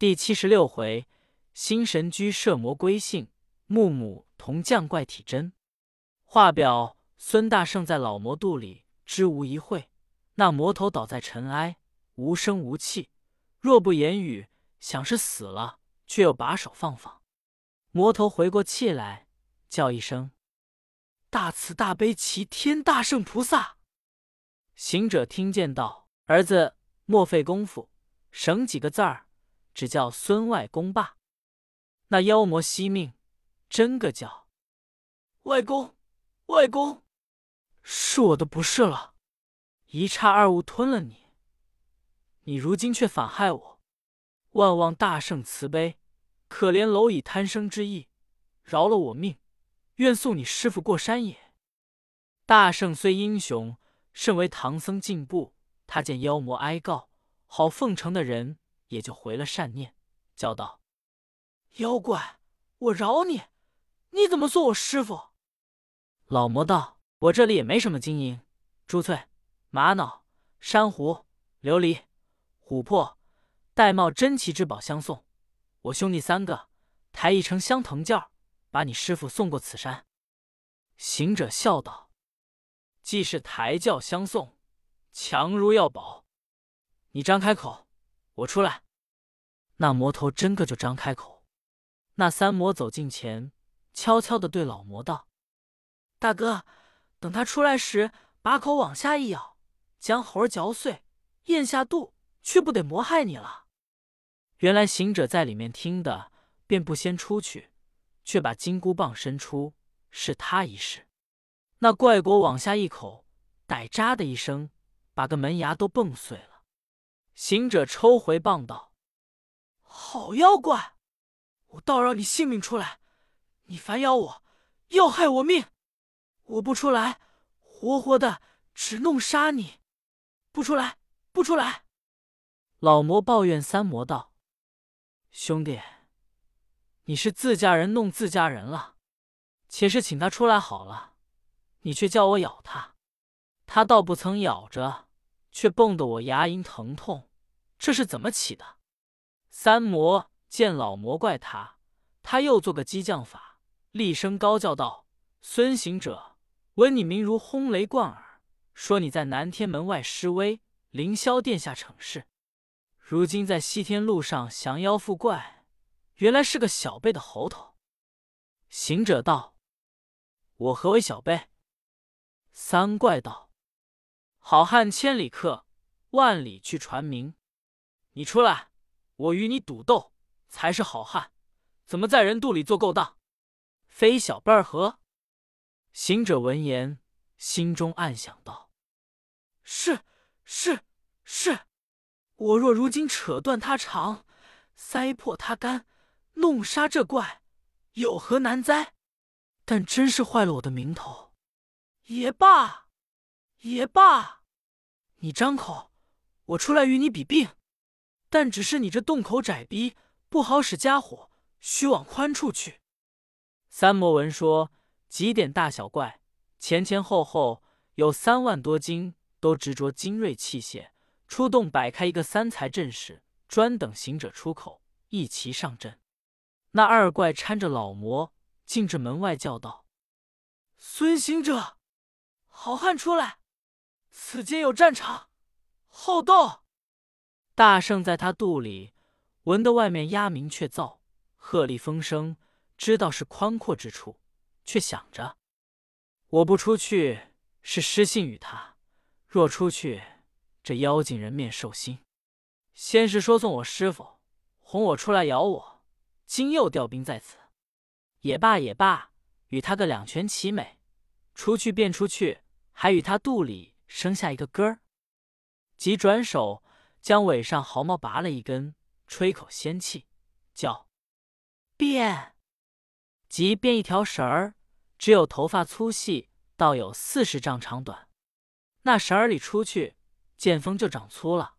第七十六回，新神居摄魔归性，木母同降怪体真。话表孙大圣在老魔肚里知无一会，那魔头倒在尘埃，无声无气，若不言语，想是死了，却又把手放放。魔头回过气来，叫一声：“大慈大悲齐天大圣菩萨！”行者听见道：“儿子，莫费功夫，省几个字儿。”只叫孙外公罢。那妖魔惜命，真个叫外公，外公，是我的不是了，一差二误吞了你。你如今却反害我，万望大圣慈悲，可怜蝼蚁贪生之意，饶了我命，愿送你师傅过山也。大圣虽英雄，甚为唐僧进步。他见妖魔哀告，好奉承的人。也就回了善念，叫道：“妖怪，我饶你，你怎么做我师傅？”老魔道：“我这里也没什么金银、珠翠、玛瑙、珊瑚、琉璃、琥珀、玳瑁、珍奇之宝相送。我兄弟三个抬一乘香藤轿，把你师傅送过此山。”行者笑道：“既是抬轿相送，强如要宝。你张开口。”我出来，那魔头真个就张开口。那三魔走近前，悄悄的对老魔道：“大哥，等他出来时，把口往下一咬，将猴儿嚼碎，咽下肚，却不得魔害你了。”原来行者在里面听的，便不先出去，却把金箍棒伸出，是他一试。那怪果往下一口，歹扎的一声，把个门牙都蹦碎了。行者抽回棒道：“好妖怪，我倒让你性命出来！你反咬我，要害我命！我不出来，活活的只弄杀你！不出来，不出来！”老魔抱怨三魔道：“兄弟，你是自家人弄自家人了。且是请他出来好了，你却叫我咬他，他倒不曾咬着，却蹦得我牙龈疼痛。”这是怎么起的？三魔见老魔怪他，他又做个激将法，厉声高叫道：“孙行者，闻你名如轰雷贯耳，说你在南天门外施威，凌霄殿下逞势，如今在西天路上降妖伏怪，原来是个小辈的猴头。”行者道：“我何为小辈？”三怪道：“好汉千里客，万里去传名。”你出来，我与你赌斗，才是好汉。怎么在人肚里做勾当？非小辈儿何？行者闻言，心中暗想道：“是是是，我若如今扯断他肠，塞破他肝，弄杀这怪，有何难哉？但真是坏了我的名头。也罢，也罢，你张口，我出来与你比病。”但只是你这洞口窄逼，不好使家伙，须往宽处去。三魔闻说，几点大小怪，前前后后有三万多斤，都执着精锐器械，出洞摆开一个三才阵势，专等行者出口，一齐上阵。那二怪搀着老魔进至门外，叫道：“孙行者，好汉出来！此间有战场，好斗！”大圣在他肚里闻得外面鸦鸣雀噪，鹤唳风声，知道是宽阔之处，却想着：我不出去是失信于他；若出去，这妖精人面兽心。先是说送我师傅，哄我出来咬我，今又调兵在此，也罢也罢，与他个两全其美。出去便出去，还与他肚里生下一个根儿。即转手。将尾上毫毛拔了一根，吹口仙气，叫变，即变一条绳儿，只有头发粗细，倒有四十丈长短。那绳儿里出去，见风就长粗了。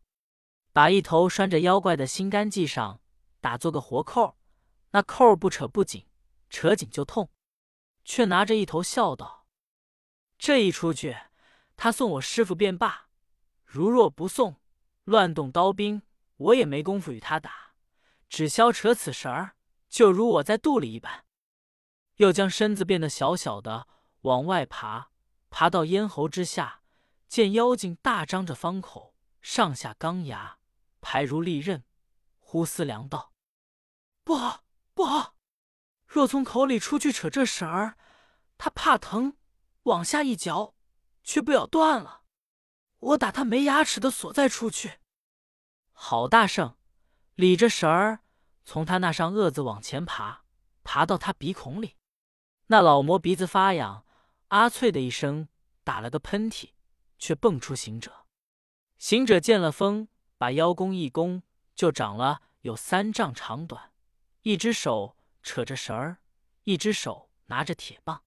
把一头拴着妖怪的心肝系上，打做个活扣，那扣不扯不紧，扯紧就痛。却拿着一头笑道：“这一出去，他送我师傅便罢；如若不送，”乱动刀兵，我也没工夫与他打。只消扯此绳儿，就如我在肚里一般。又将身子变得小小的，往外爬，爬到咽喉之下，见妖精大张着方口，上下钢牙，排如利刃，忽思量道：“不好，不好！若从口里出去扯这绳儿，他怕疼，往下一嚼，却不咬断了。我打他没牙齿的所在出去。”好大圣，理着绳儿，从他那上颚子往前爬，爬到他鼻孔里。那老魔鼻子发痒，啊脆的一声，打了个喷嚏，却蹦出行者。行者见了风，把腰弓一弓，就长了有三丈长短，一只手扯着绳儿，一只手拿着铁棒。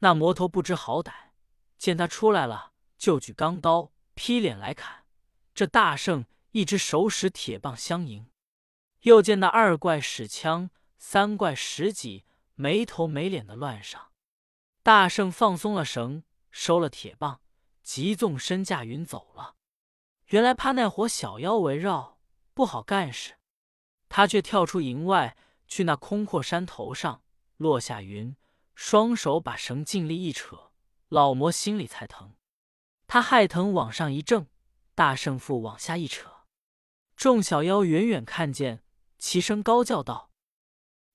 那魔头不知好歹，见他出来了，就举钢刀劈脸来砍。这大圣。一只手使铁棒相迎，又见那二怪使枪，三怪使戟，没头没脸的乱上。大圣放松了绳，收了铁棒，急纵身驾云走了。原来怕那伙小妖围绕，不好干事。他却跳出营外，去那空阔山头上落下云，双手把绳尽力一扯，老魔心里才疼。他害疼往上一挣，大圣父往下一扯。众小妖远远看见，齐声高叫道：“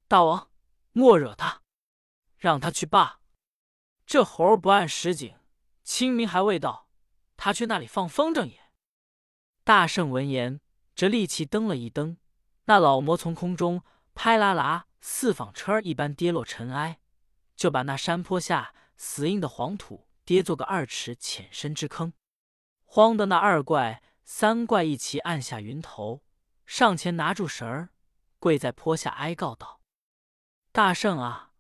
大王，莫惹他，让他去罢。这猴儿不按时景，清明还未到，他去那里放风筝也。”大圣闻言，这力气蹬了一蹬，那老魔从空中拍啦啦似纺车一般跌落尘埃，就把那山坡下死硬的黄土跌做个二尺浅深之坑，慌的那二怪。三怪一齐按下云头，上前拿住绳儿，跪在坡下哀告道：“大圣啊，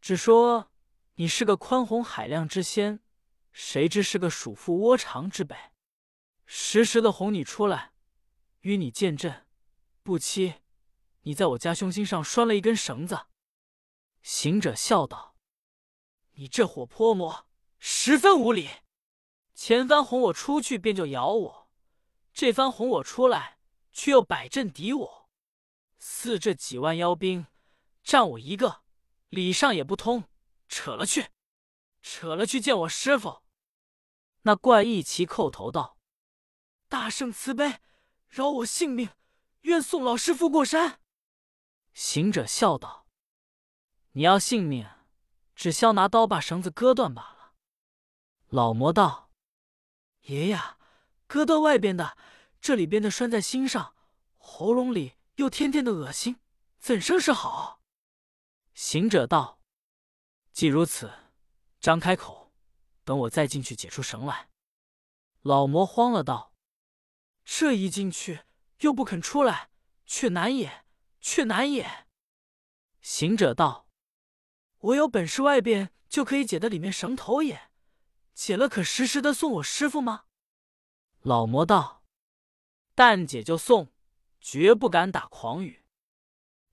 只说你是个宽宏海量之仙，谁知是个鼠腹窝肠之辈？时时的哄你出来，与你见阵，不期你在我家胸心上拴了一根绳子。”行者笑道：“你这伙泼魔，十分无礼！前番哄我出去，便就咬我。”这番哄我出来，却又摆阵敌我，似这几万妖兵，战我一个，礼上也不通，扯了去，扯了去见我师傅。那怪一齐叩头道：“大圣慈悲，饶我性命，愿送老师傅过山。”行者笑道：“你要性命，只消拿刀把绳子割断罢了。”老魔道：“爷爷。”割断外边的，这里边的拴在心上，喉咙里又天天的恶心，怎生是好？行者道：“既如此，张开口，等我再进去解出绳来。”老魔慌了，道：“这一进去又不肯出来，却难也，却难也。”行者道：“我有本事，外边就可以解得里面绳头也，解了可时时的送我师傅吗？”老魔道：“但解就送，绝不敢打诳语。”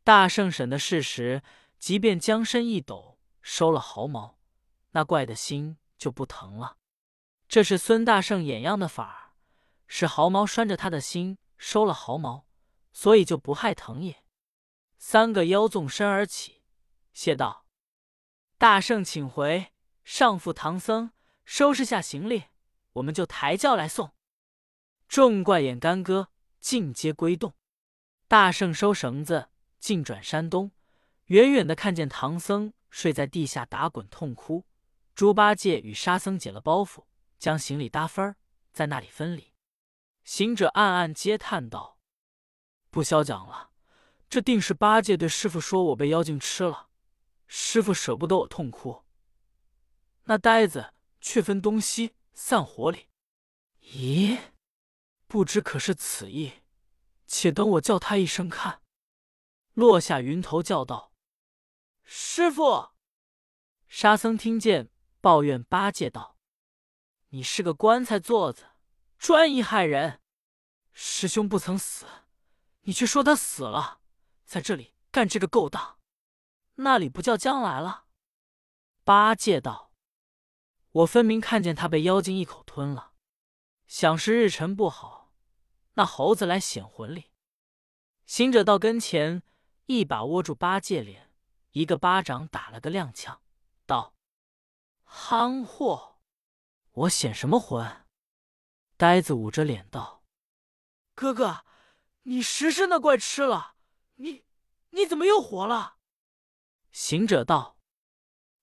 大圣审的事实，即便将身一抖，收了毫毛，那怪的心就不疼了。这是孙大圣演样的法儿，使毫毛拴着他的心，收了毫毛，所以就不害疼也。三个妖纵身而起，谢道：“大圣请回，上父唐僧收拾下行李，我们就抬轿来送。”众怪眼干戈，尽皆归洞。大圣收绳子，径转山东。远远的看见唐僧睡在地下打滚痛哭。猪八戒与沙僧解了包袱，将行李搭分儿，在那里分离。行者暗暗嗟叹道：“不消讲了，这定是八戒对师傅说我被妖精吃了，师傅舍不得我痛哭。那呆子却分东西散伙里。咦？”不知可是此意，且等我叫他一声看。落下云头叫道：“师傅！”沙僧听见，抱怨八戒道：“你是个棺材座子，专一害人。师兄不曾死，你却说他死了，在这里干这个勾当，那里不叫将来了？”八戒道：“我分明看见他被妖精一口吞了，想是日辰不好。”那猴子来显魂力，行者到跟前，一把握住八戒脸，一个巴掌打了个踉跄，道：“憨货，我显什么魂？”呆子捂着脸道：“哥哥，你食是那怪吃了，你你怎么又活了？”行者道：“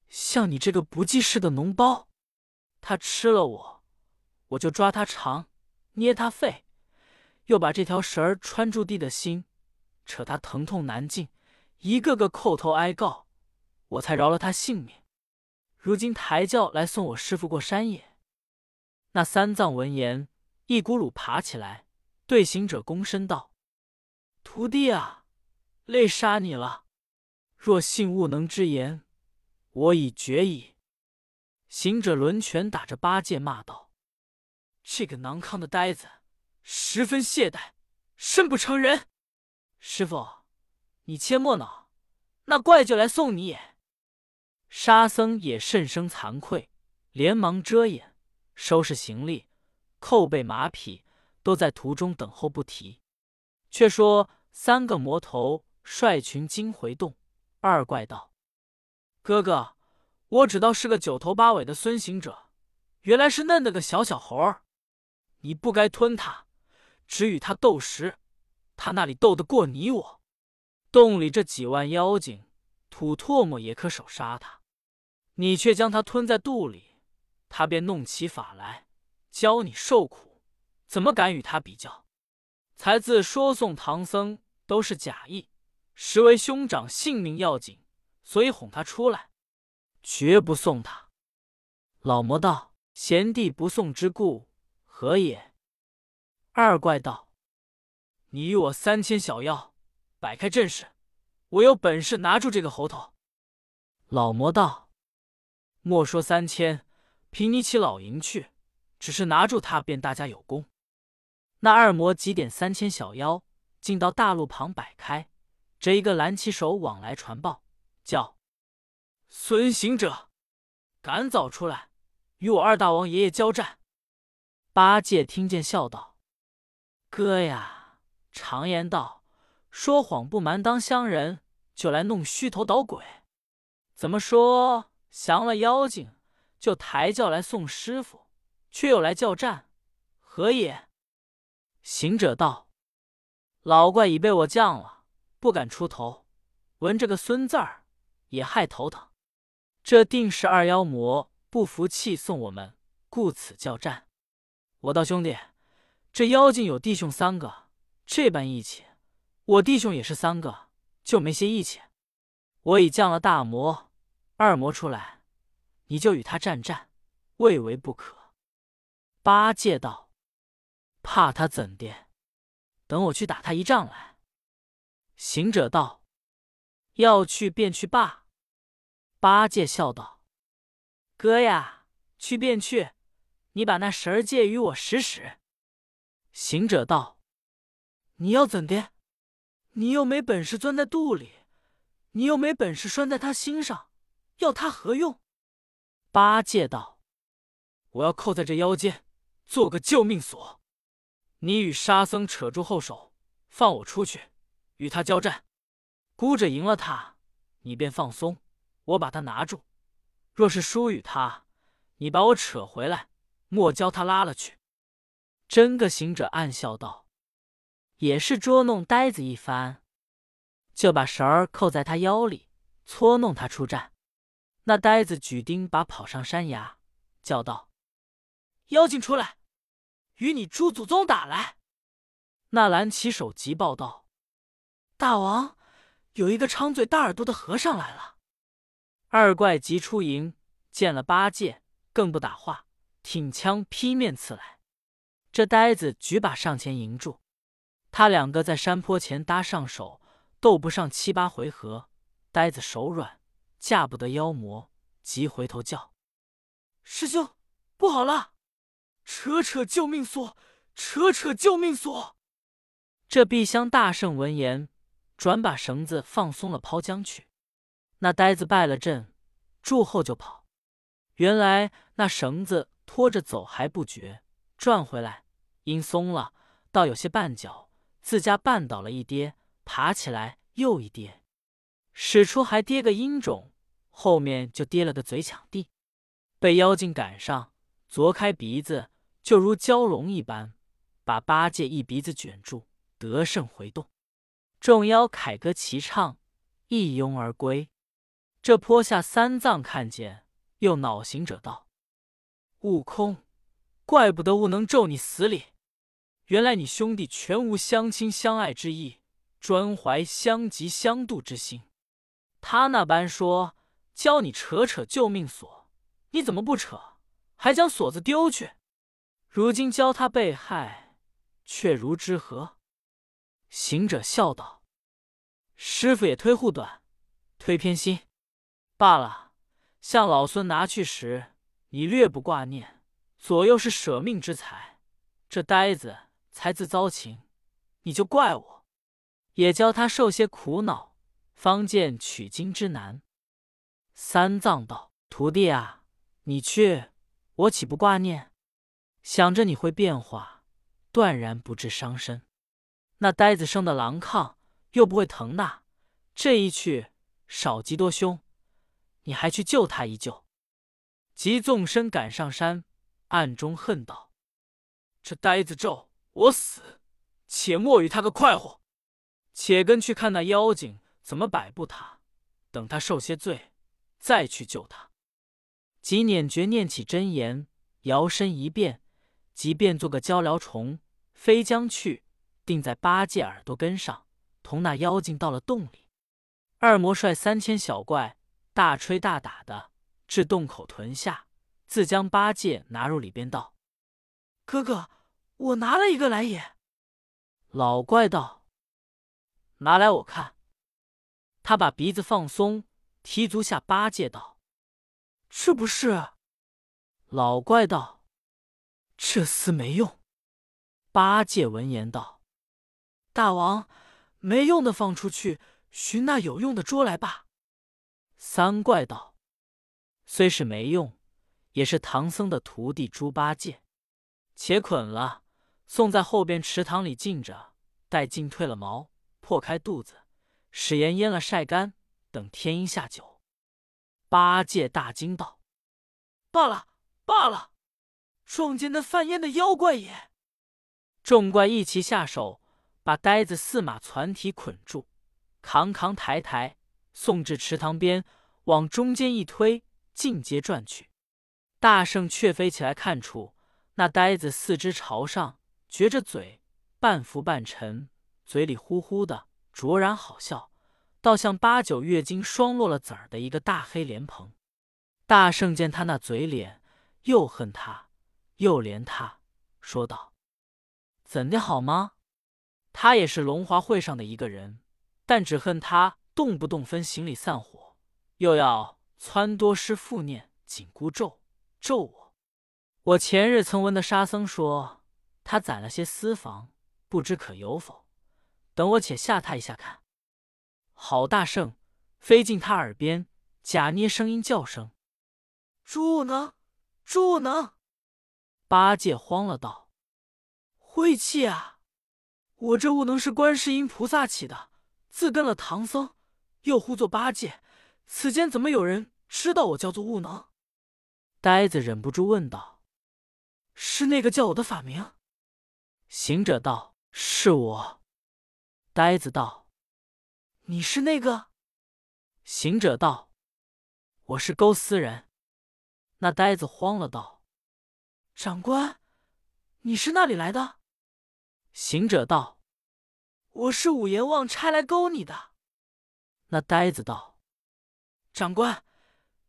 像你这个不记事的脓包，他吃了我，我就抓他肠，捏他肺，又把这条绳儿穿住地的心。”扯他疼痛难禁，一个个叩头哀告，我才饶了他性命。如今抬轿来送我师傅过山也。那三藏闻言，一骨碌爬起来，对行者躬身道：“徒弟啊，累杀你了。若信悟能之言，我已决矣。”行者抡拳打着八戒，骂道：“这个囊康的呆子，十分懈怠，甚不成人。”师傅，你切莫恼，那怪就来送你也。沙僧也甚生惭愧，连忙遮掩，收拾行李，扣备马匹，都在途中等候不提。却说三个魔头率群惊回洞，二怪道：“哥哥，我只道是个九头八尾的孙行者，原来是嫩的个小小猴儿。你不该吞他，只与他斗食。”他那里斗得过你我？洞里这几万妖精，吐唾沫也可手杀他。你却将他吞在肚里，他便弄起法来教你受苦，怎么敢与他比较？才自说送唐僧都是假意，实为兄长性命要紧，所以哄他出来，绝不送他。老魔道：“贤弟不送之故何也？”二怪道。你与我三千小妖，摆开阵势，我有本事拿住这个猴头。老魔道：“莫说三千，凭你起老营去，只是拿住他，便大家有功。”那二魔几点三千小妖，进到大路旁摆开，这一个蓝旗手往来传报，叫孙行者赶早出来，与我二大王爷爷交战。八戒听见，笑道：“哥呀！”常言道：“说谎不瞒当乡人，就来弄虚头捣鬼。怎么说降了妖精，就抬轿来送师傅，却又来叫战，何也？”行者道：“老怪已被我降了，不敢出头。闻这个孙字儿，也害头疼。这定是二妖魔不服气，送我们，故此叫战。我道兄弟，这妖精有弟兄三个。”这般义气，我弟兄也是三个，就没些义气。我已降了大魔、二魔出来，你就与他战战，未为不可。八戒道：“怕他怎的？等我去打他一仗来。”行者道：“要去便去罢。”八戒笑道：“哥呀，去便去，你把那绳儿借与我使使。”行者道。你要怎的？你又没本事钻在肚里，你又没本事拴在他心上，要他何用？八戒道：“我要扣在这腰间，做个救命锁。你与沙僧扯住后手，放我出去，与他交战。孤者赢了他，你便放松，我把他拿住；若是输与他，你把我扯回来，莫教他拉了去。”真个行者暗笑道。也是捉弄呆子一番，就把绳儿扣在他腰里，搓弄他出战。那呆子举钉耙跑上山崖，叫道：“妖精出来，与你朱祖宗打来！”那蓝起手急报道：“大王，有一个长嘴大耳朵的和尚来了。”二怪急出营，见了八戒，更不打话，挺枪劈面刺来。这呆子举把上前迎住。他两个在山坡前搭上手，斗不上七八回合，呆子手软，架不得妖魔，急回头叫：“师兄，不好了！扯扯救命索，扯扯救命索！”这碧香大圣闻言，转把绳子放松了，抛江去。那呆子败了阵，住后就跑。原来那绳子拖着走还不觉，转回来因松了，倒有些绊脚。自家绊倒了一跌，爬起来又一跌，使出还跌个阴种，后面就跌了个嘴抢地，被妖精赶上，啄开鼻子，就如蛟龙一般，把八戒一鼻子卷住，得胜回洞。众妖凯歌齐唱，一拥而归。这坡下三藏看见，又恼行者道：“悟空，怪不得悟能咒你死里，原来你兄弟全无相亲相爱之意，专怀相及相度之心。他那般说教你扯扯救命锁，你怎么不扯，还将锁子丢去？如今教他被害，却如之何？”行者笑道：“师傅也忒护短，忒偏心。”罢了，向老孙拿去时，你略不挂念，左右是舍命之财，这呆子才自遭情，你就怪我，也教他受些苦恼，方见取经之难。三藏道：“徒弟啊，你去，我岂不挂念？想着你会变化，断然不致伤身。那呆子生的狼亢，又不会疼那，这一去，少极多凶。”你还去救他一救，即纵身赶上山，暗中恨道：“这呆子咒我死，且莫与他个快活。且跟去看那妖精怎么摆布他，等他受些罪，再去救他。”即捻诀念起真言，摇身一变，即变做个鹪鹩虫，飞将去，定在八戒耳朵根上，同那妖精到了洞里。二魔率三千小怪。大吹大打的至洞口屯下，自将八戒拿入里边，道：“哥哥，我拿了一个来也。”老怪道：“拿来我看。”他把鼻子放松，提足下八戒道：“是不是？”老怪道：“这厮没用。”八戒闻言道：“大王，没用的放出去，寻那有用的捉来吧。”三怪道：“虽是没用，也是唐僧的徒弟猪八戒，且捆了，送在后边池塘里浸着，待浸退了毛，破开肚子，使盐腌了晒干，等天阴下酒。”八戒大惊道：“罢了，罢了！撞见那犯烟的妖怪也！”众怪一齐下手，把呆子四马攒体捆住，扛扛抬抬。送至池塘边，往中间一推，尽皆转去。大圣却飞起来，看出那呆子四肢朝上，撅着嘴，半浮半沉，嘴里呼呼的，卓然好笑，倒像八九月经霜落了籽儿的一个大黑莲蓬。大圣见他那嘴脸，又恨他，又怜他，说道：“怎的好吗？他也是龙华会上的一个人，但只恨他。”动不动分行李散伙，又要撺多师复念紧箍咒咒我。我前日曾闻的沙僧说，他攒了些私房，不知可有否？等我且吓他一下看。郝大圣飞进他耳边，假捏声音叫声：“猪悟能，猪悟能！”八戒慌了，道：“晦气啊！我这悟能是观世音菩萨起的，自跟了唐僧。”又呼作八戒，此间怎么有人知道我叫做悟能？呆子忍不住问道：“是那个叫我的法名？”行者道：“是我。”呆子道：“你是那个？”行者道：“我是钩丝人。”那呆子慌了，道：“长官，你是那里来的？”行者道：“我是五阎王差来勾你的。”那呆子道：“长官，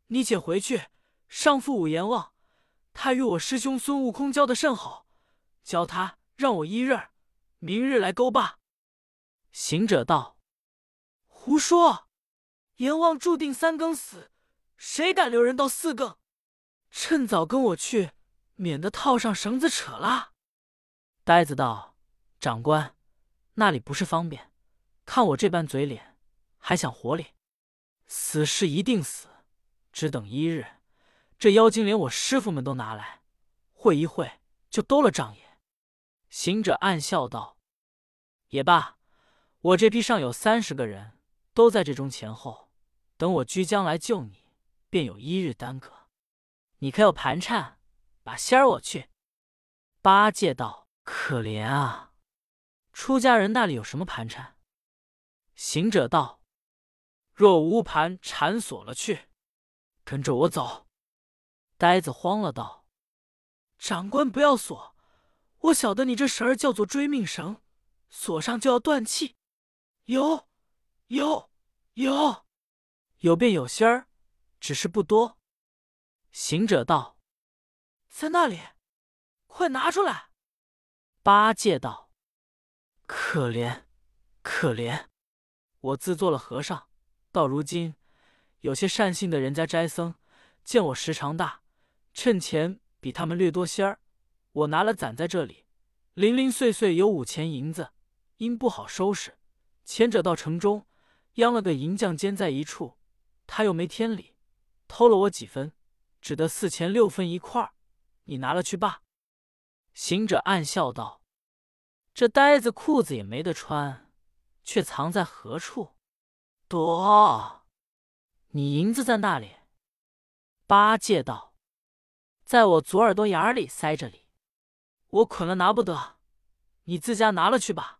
你且回去，上父五阎王，他与我师兄孙悟空交的甚好，教他让我一日，明日来勾罢。”行者道：“胡说！阎王注定三更死，谁敢留人到四更？趁早跟我去，免得套上绳子扯了。”呆子道：“长官，那里不是方便？看我这般嘴脸。”还想活哩，死是一定死，只等一日。这妖精连我师傅们都拿来，会一会就兜了账也。行者暗笑道：“也罢，我这批上有三十个人，都在这中前后。等我居将来救你，便有一日耽搁。你可有盘缠？把仙儿我去。”八戒道：“可怜啊！出家人那里有什么盘缠？”行者道：“若无盘缠，锁了去。跟着我走。”呆子慌了，道：“长官不要锁，我晓得你这绳儿叫做追命绳，锁上就要断气。有，有，有，有便有心儿，只是不多。”行者道：“在那里，快拿出来。”八戒道：“可怜，可怜！我自做了和尚，到如今，有些善信的人家斋僧，见我时长大，趁钱比他们略多些儿，我拿了攒在这里，零零碎碎有五钱银子，因不好收拾，前者到城中央了个银匠监在一处，他又没天理，偷了我几分。”只得四钱六分一块儿，你拿了去罢。行者暗笑道：“这呆子裤子也没得穿，却藏在何处？躲！你银子在那里？”八戒道：“在我左耳朵眼里塞着哩，我捆了拿不得，你自家拿了去吧。”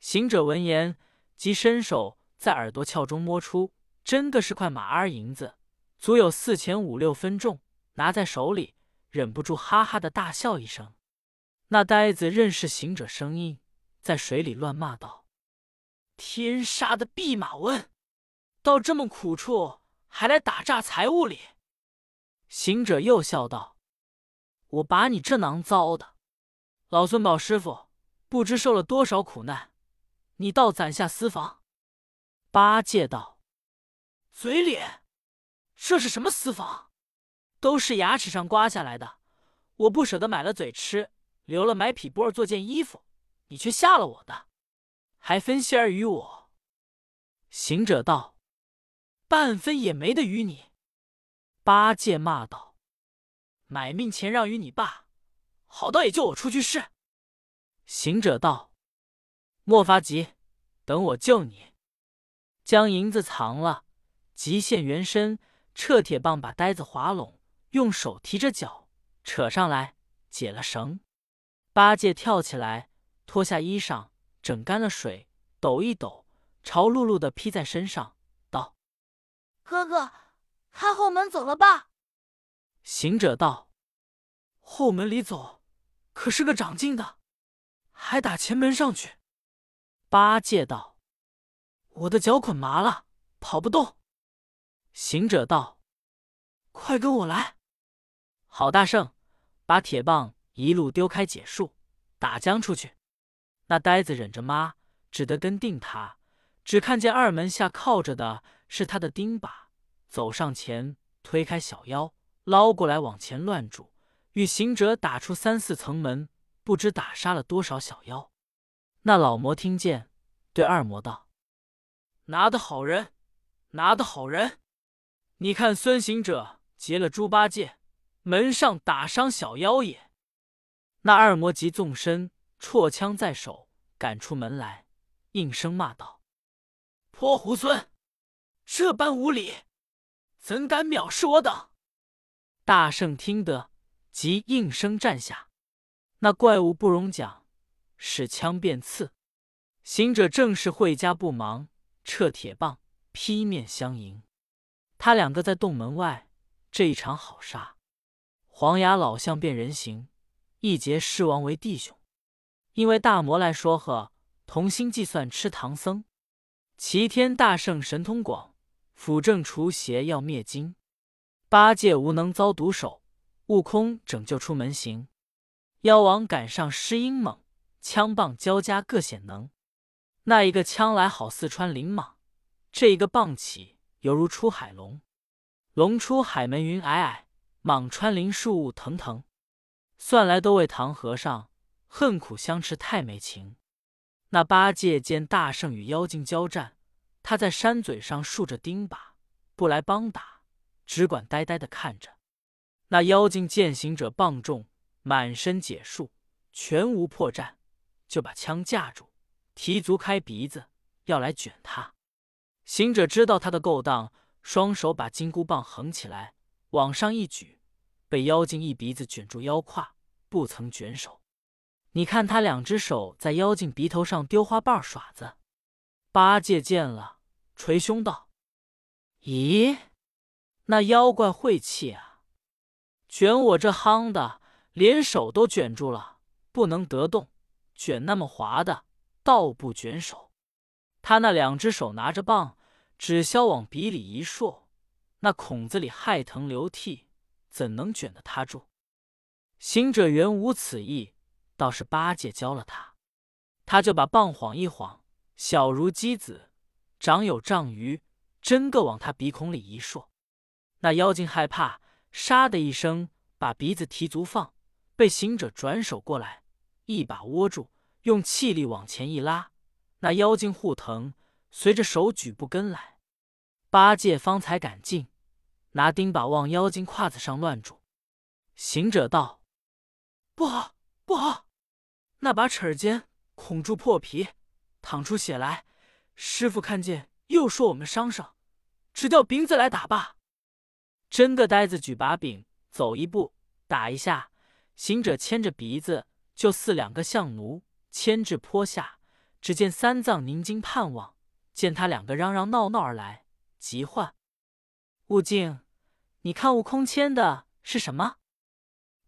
行者闻言，即伸手在耳朵鞘中摸出，真的是块马儿银子。足有四钱五六分重，拿在手里，忍不住哈哈的大笑一声。那呆子认识行者声音，在水里乱骂道：“天杀的弼马温，到这么苦处还来打诈财物里！”行者又笑道：“我把你这囊糟的，老孙宝师傅不知受了多少苦难，你倒攒下私房。”八戒道：“嘴脸。”这是什么私房？都是牙齿上刮下来的。我不舍得买了嘴吃，留了买匹布儿做件衣服。你却下了我的，还分些儿与我。行者道：“半分也没得与你。”八戒骂道：“买命钱让与你爸，好到也救我出去是。”行者道：“莫发急，等我救你。”将银子藏了，即现原身。撤铁棒把呆子划拢，用手提着脚扯上来，解了绳。八戒跳起来，脱下衣裳，整干了水，抖一抖，朝露露的披在身上，道：“哥哥，开后门走了吧。”行者道：“后门里走，可是个长进的，还打前门上去。”八戒道：“我的脚捆麻了，跑不动。”行者道：“快跟我来！”郝大圣把铁棒一路丢开解数，打将出去。那呆子忍着妈，只得跟定他。只看见二门下靠着的是他的钉耙，走上前推开小妖，捞过来往前乱住，与行者打出三四层门，不知打杀了多少小妖。那老魔听见，对二魔道：“拿的好人，拿的好人！”你看，孙行者劫了猪八戒，门上打伤小妖也。那二魔急纵身，绰枪在手，赶出门来，应声骂道：“泼猢狲，这般无礼，怎敢藐视我等？”大圣听得，即应声站下。那怪物不容讲，使枪便刺。行者正是会家不忙，撤铁棒，劈面相迎。他两个在洞门外，这一场好杀！黄牙老象变人形，一结狮王为弟兄。因为大魔来说和，同心计算吃唐僧。齐天大圣神通广，辅正除邪要灭金。八戒无能遭毒手，悟空拯救出门行。妖王赶上狮鹰猛，枪棒交加各显能。那一个枪来好似穿林蟒，这一个棒起。犹如出海龙，龙出海门云霭霭，蟒穿林树雾腾腾。算来都为唐和尚恨苦相持太没情。那八戒见大圣与妖精交战，他在山嘴上竖着钉耙，不来帮打，只管呆呆的看着。那妖精见行者棒重，满身解数，全无破绽，就把枪架住，提足开鼻子，要来卷他。行者知道他的勾当，双手把金箍棒横起来，往上一举，被妖精一鼻子卷住腰胯，不曾卷手。你看他两只手在妖精鼻头上丢花瓣耍子。八戒见了，捶胸道：“咦，那妖怪晦气啊！卷我这夯的，连手都卷住了，不能得动；卷那么滑的，倒不卷手。他那两只手拿着棒。”只消往鼻里一竖，那孔子里害疼流涕，怎能卷得他住？行者原无此意，倒是八戒教了他，他就把棒晃一晃，小如鸡子，长有丈余，真个往他鼻孔里一烁。那妖精害怕，沙的一声，把鼻子提足放，被行者转手过来，一把握住，用气力往前一拉，那妖精护疼。随着手举步跟来，八戒方才敢进，拿钉把往妖精胯子上乱住。行者道：“不好，不好！那把齿尖孔住破皮，淌出血来。师傅看见，又说我们伤上，只调饼子来打罢。”真个呆子举把柄，走一步打一下。行者牵着鼻子，就似两个相奴，牵至坡下，只见三藏凝睛盼望。见他两个嚷嚷闹闹而来，急唤悟净：“你看悟空牵的是什么？”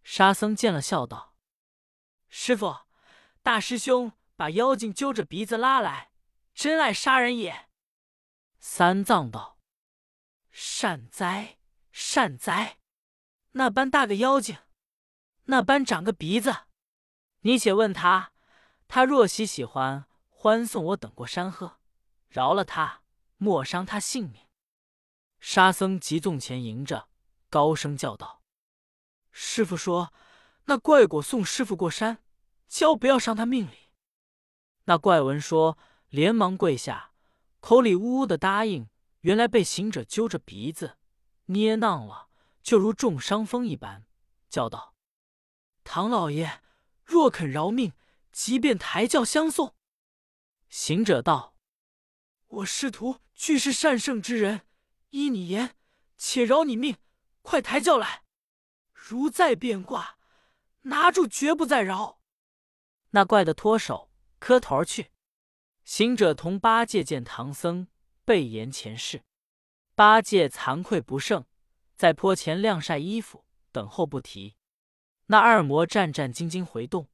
沙僧见了，笑道：“师傅，大师兄把妖精揪着鼻子拉来，真爱杀人也。”三藏道：“善哉，善哉！那般大个妖精，那般长个鼻子，你且问他，他若喜喜欢，欢送我等过山河。”饶了他，莫伤他性命。沙僧急纵前迎着，高声叫道：“师傅说，那怪果送师傅过山，教不要伤他命里。”那怪闻说，连忙跪下，口里呜呜的答应。原来被行者揪着鼻子捏囊了，就如中伤风一般，叫道：“唐老爷，若肯饶命，即便抬轿相送。”行者道。我师徒俱是善圣之人，依你言，且饶你命，快抬轿来。如再变卦，拿住绝不再饶。那怪的脱手，磕头去。行者同八戒见唐僧，备言前世。八戒惭愧不胜，在坡前晾晒衣服，等候不提。那二魔战战兢兢回洞，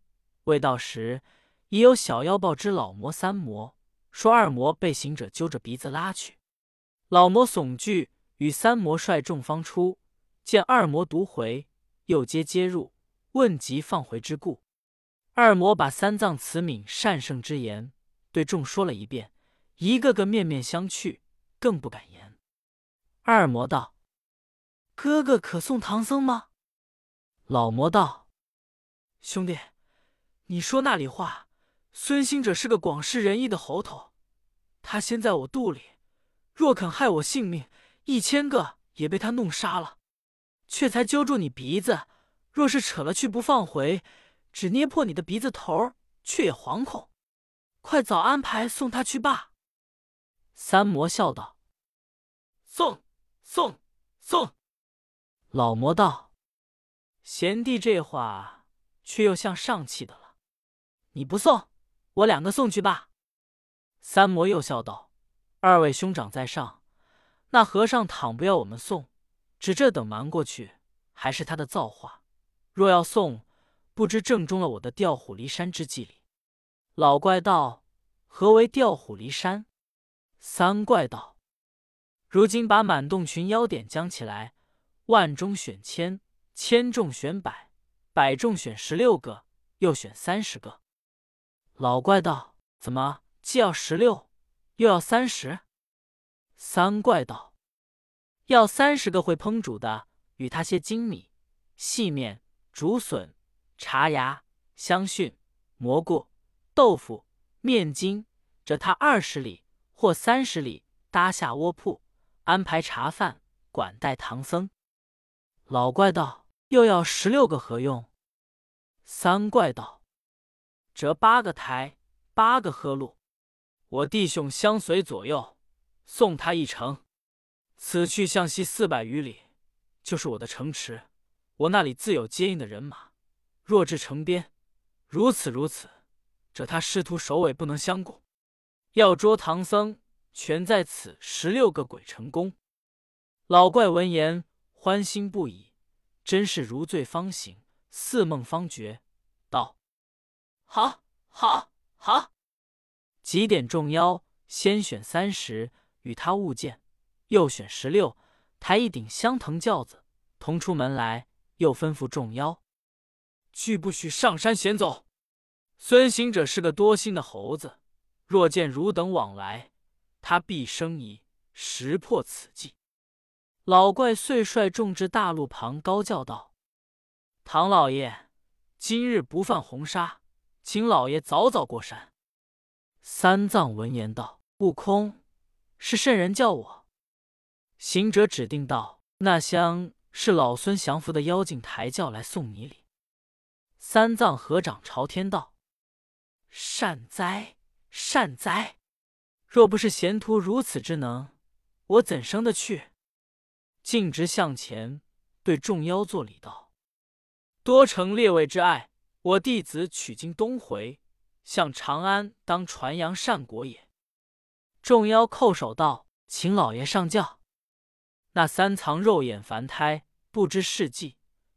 未到时，已有小妖报知老魔三魔。说二魔被行者揪着鼻子拉去，老魔悚惧，与三魔率众方出，见二魔独回，又接接入，问及放回之故。二魔把三藏慈悯善圣之言对众说了一遍，一个个面面相觑，更不敢言。二魔道：“哥哥可送唐僧吗？”老魔道：“兄弟，你说那里话？孙行者是个广施仁义的猴头。”他先在我肚里，若肯害我性命，一千个也被他弄杀了。却才揪住你鼻子，若是扯了去不放回，只捏破你的鼻子头，却也惶恐。快早安排送他去罢。三魔笑道：“送送送。”老魔道：“贤弟这话却又像上气的了。你不送，我两个送去罢。”三魔又笑道：“二位兄长在上，那和尚倘不要我们送，只这等瞒过去，还是他的造化。若要送，不知正中了我的调虎离山之计里。”老怪道：“何为调虎离山？”三怪道：“如今把满洞群妖点将起来，万中选千，千中选百，百中选十六个，又选三十个。”老怪道：“怎么？”既要十六，又要三十。三怪道：“要三十个会烹煮的，与他些精米、细面、竹笋、茶芽、香蕈、蘑菇、豆腐、面筋，这他二十里或三十里搭下窝铺，安排茶饭，管待唐僧。”老怪道：“又要十六个何用？”三怪道：“折八个台，八个喝路。”我弟兄相随左右，送他一程。此去向西四百余里，就是我的城池。我那里自有接应的人马。若至城边，如此如此，这他师徒首尾不能相顾。要捉唐僧，全在此十六个鬼成功。老怪闻言，欢欣不已，真是如醉方醒，似梦方觉，道：“好，好，好！”几点众妖，先选三十与他物见，又选十六，抬一顶香藤轿子，同出门来。又吩咐众妖，俱不许上山闲走。孙行者是个多心的猴子，若见汝等往来，他必生疑，识破此计。老怪遂率众至大路旁，高叫道：“唐老爷，今日不犯红纱，请老爷早早过山。”三藏闻言道：“悟空，是圣人叫我。”行者指定道：“那香是老孙降服的妖精抬轿来送你礼。”三藏合掌朝天道：“善哉，善哉！若不是贤徒如此之能，我怎生得去？”径直向前，对众妖作礼道：“多承列位之爱，我弟子取经东回。”向长安当传扬善果也。众妖叩首道：“请老爷上轿。”那三藏肉眼凡胎，不知事迹。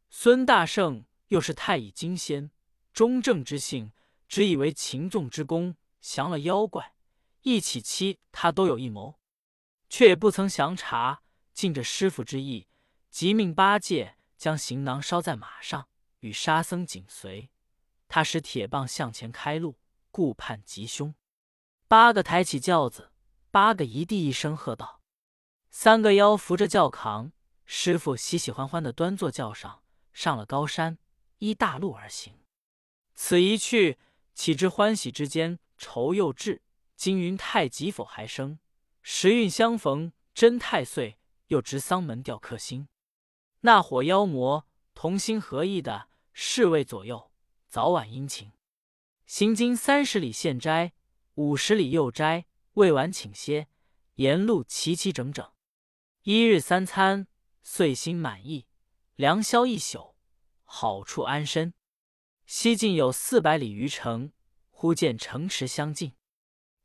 孙大圣又是太乙金仙，忠正之性，只以为擒纵之功降了妖怪，一起欺他都有一谋，却也不曾详查，尽着师傅之意，即命八戒将行囊捎在马上，与沙僧紧随。他使铁棒向前开路。顾盼吉凶，八个抬起轿子，八个一地一声喝道：“三个妖扶着轿扛，师傅喜喜欢欢的端坐轿上，上了高山，依大路而行。此一去，岂知欢喜之间，愁又至。金云太极否还生？时运相逢真太岁，又值丧门吊客星。那伙妖魔同心合意的侍卫左右，早晚殷勤。”行经三十里现斋，五十里又斋，未晚请歇。沿路齐齐整整，一日三餐，遂心满意，良宵一宿，好处安身。西进有四百里余程，忽见城池相近。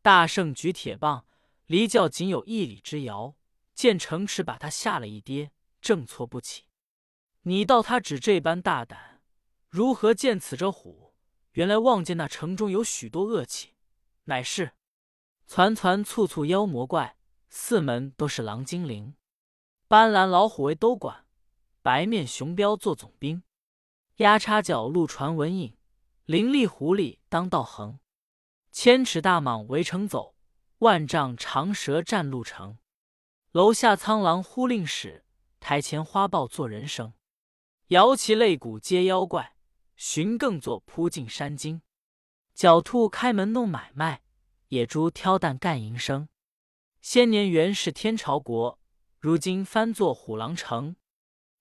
大圣举铁棒，离教仅有一里之遥，见城池把他吓了一跌，正错不起。你道他只这般大胆，如何见此者虎？原来望见那城中有许多恶气，乃是攒攒簇簇妖魔怪，四门都是狼精灵，斑斓老虎为都管，白面熊彪做总兵，鸭叉角鹿传文引，伶俐狐狸当道横，千尺大蟒围城走，万丈长蛇占路城。楼下苍狼呼令使，台前花豹做人声，摇旗擂鼓皆妖怪。寻更作扑进山精，狡兔开门弄买卖，野猪挑担干营生。先年原是天朝国，如今翻作虎狼城。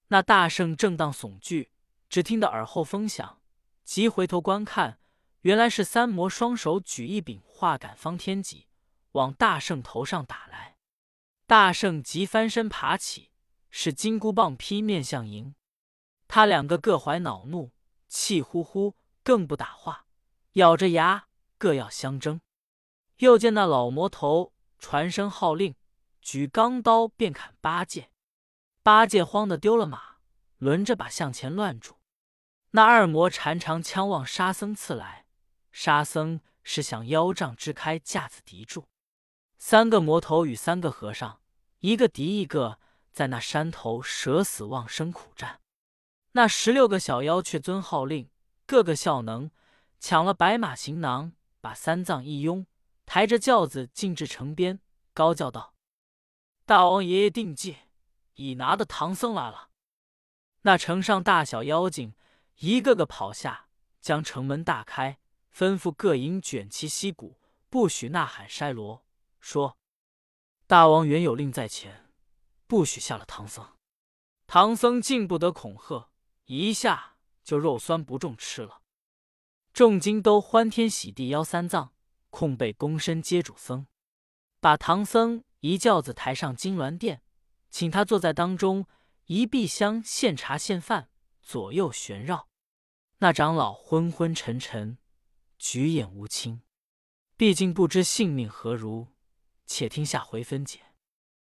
那大圣正当悚惧，只听得耳后风响，急回头观看，原来是三魔双手举一柄化杆方天戟，往大圣头上打来。大圣急翻身爬起，使金箍棒劈面相迎。他两个各怀恼怒。气呼呼，更不打话，咬着牙，各要相争。又见那老魔头传声号令，举钢刀便砍八戒。八戒慌得丢了马，轮着把向前乱住。那二魔缠长枪望沙僧刺来，沙僧是想腰杖支开架子敌住。三个魔头与三个和尚，一个敌一个，在那山头舍死忘生苦战。那十六个小妖却遵号令，个个效能，抢了白马行囊，把三藏一拥，抬着轿子进至城边，高叫道：“大王爷爷定计，已拿的唐僧来了。”那城上大小妖精一个个跑下，将城门大开，吩咐各营卷旗息鼓，不许呐喊筛锣，说：“大王原有令在前，不许下了唐僧。唐僧竟不得恐吓。”一下就肉酸不中吃了，众精都欢天喜地邀三藏，空被躬身接主僧，把唐僧一轿子抬上金銮殿，请他坐在当中，一壁香献茶献饭，左右旋绕。那长老昏昏沉沉，举眼无清，毕竟不知性命何如，且听下回分解。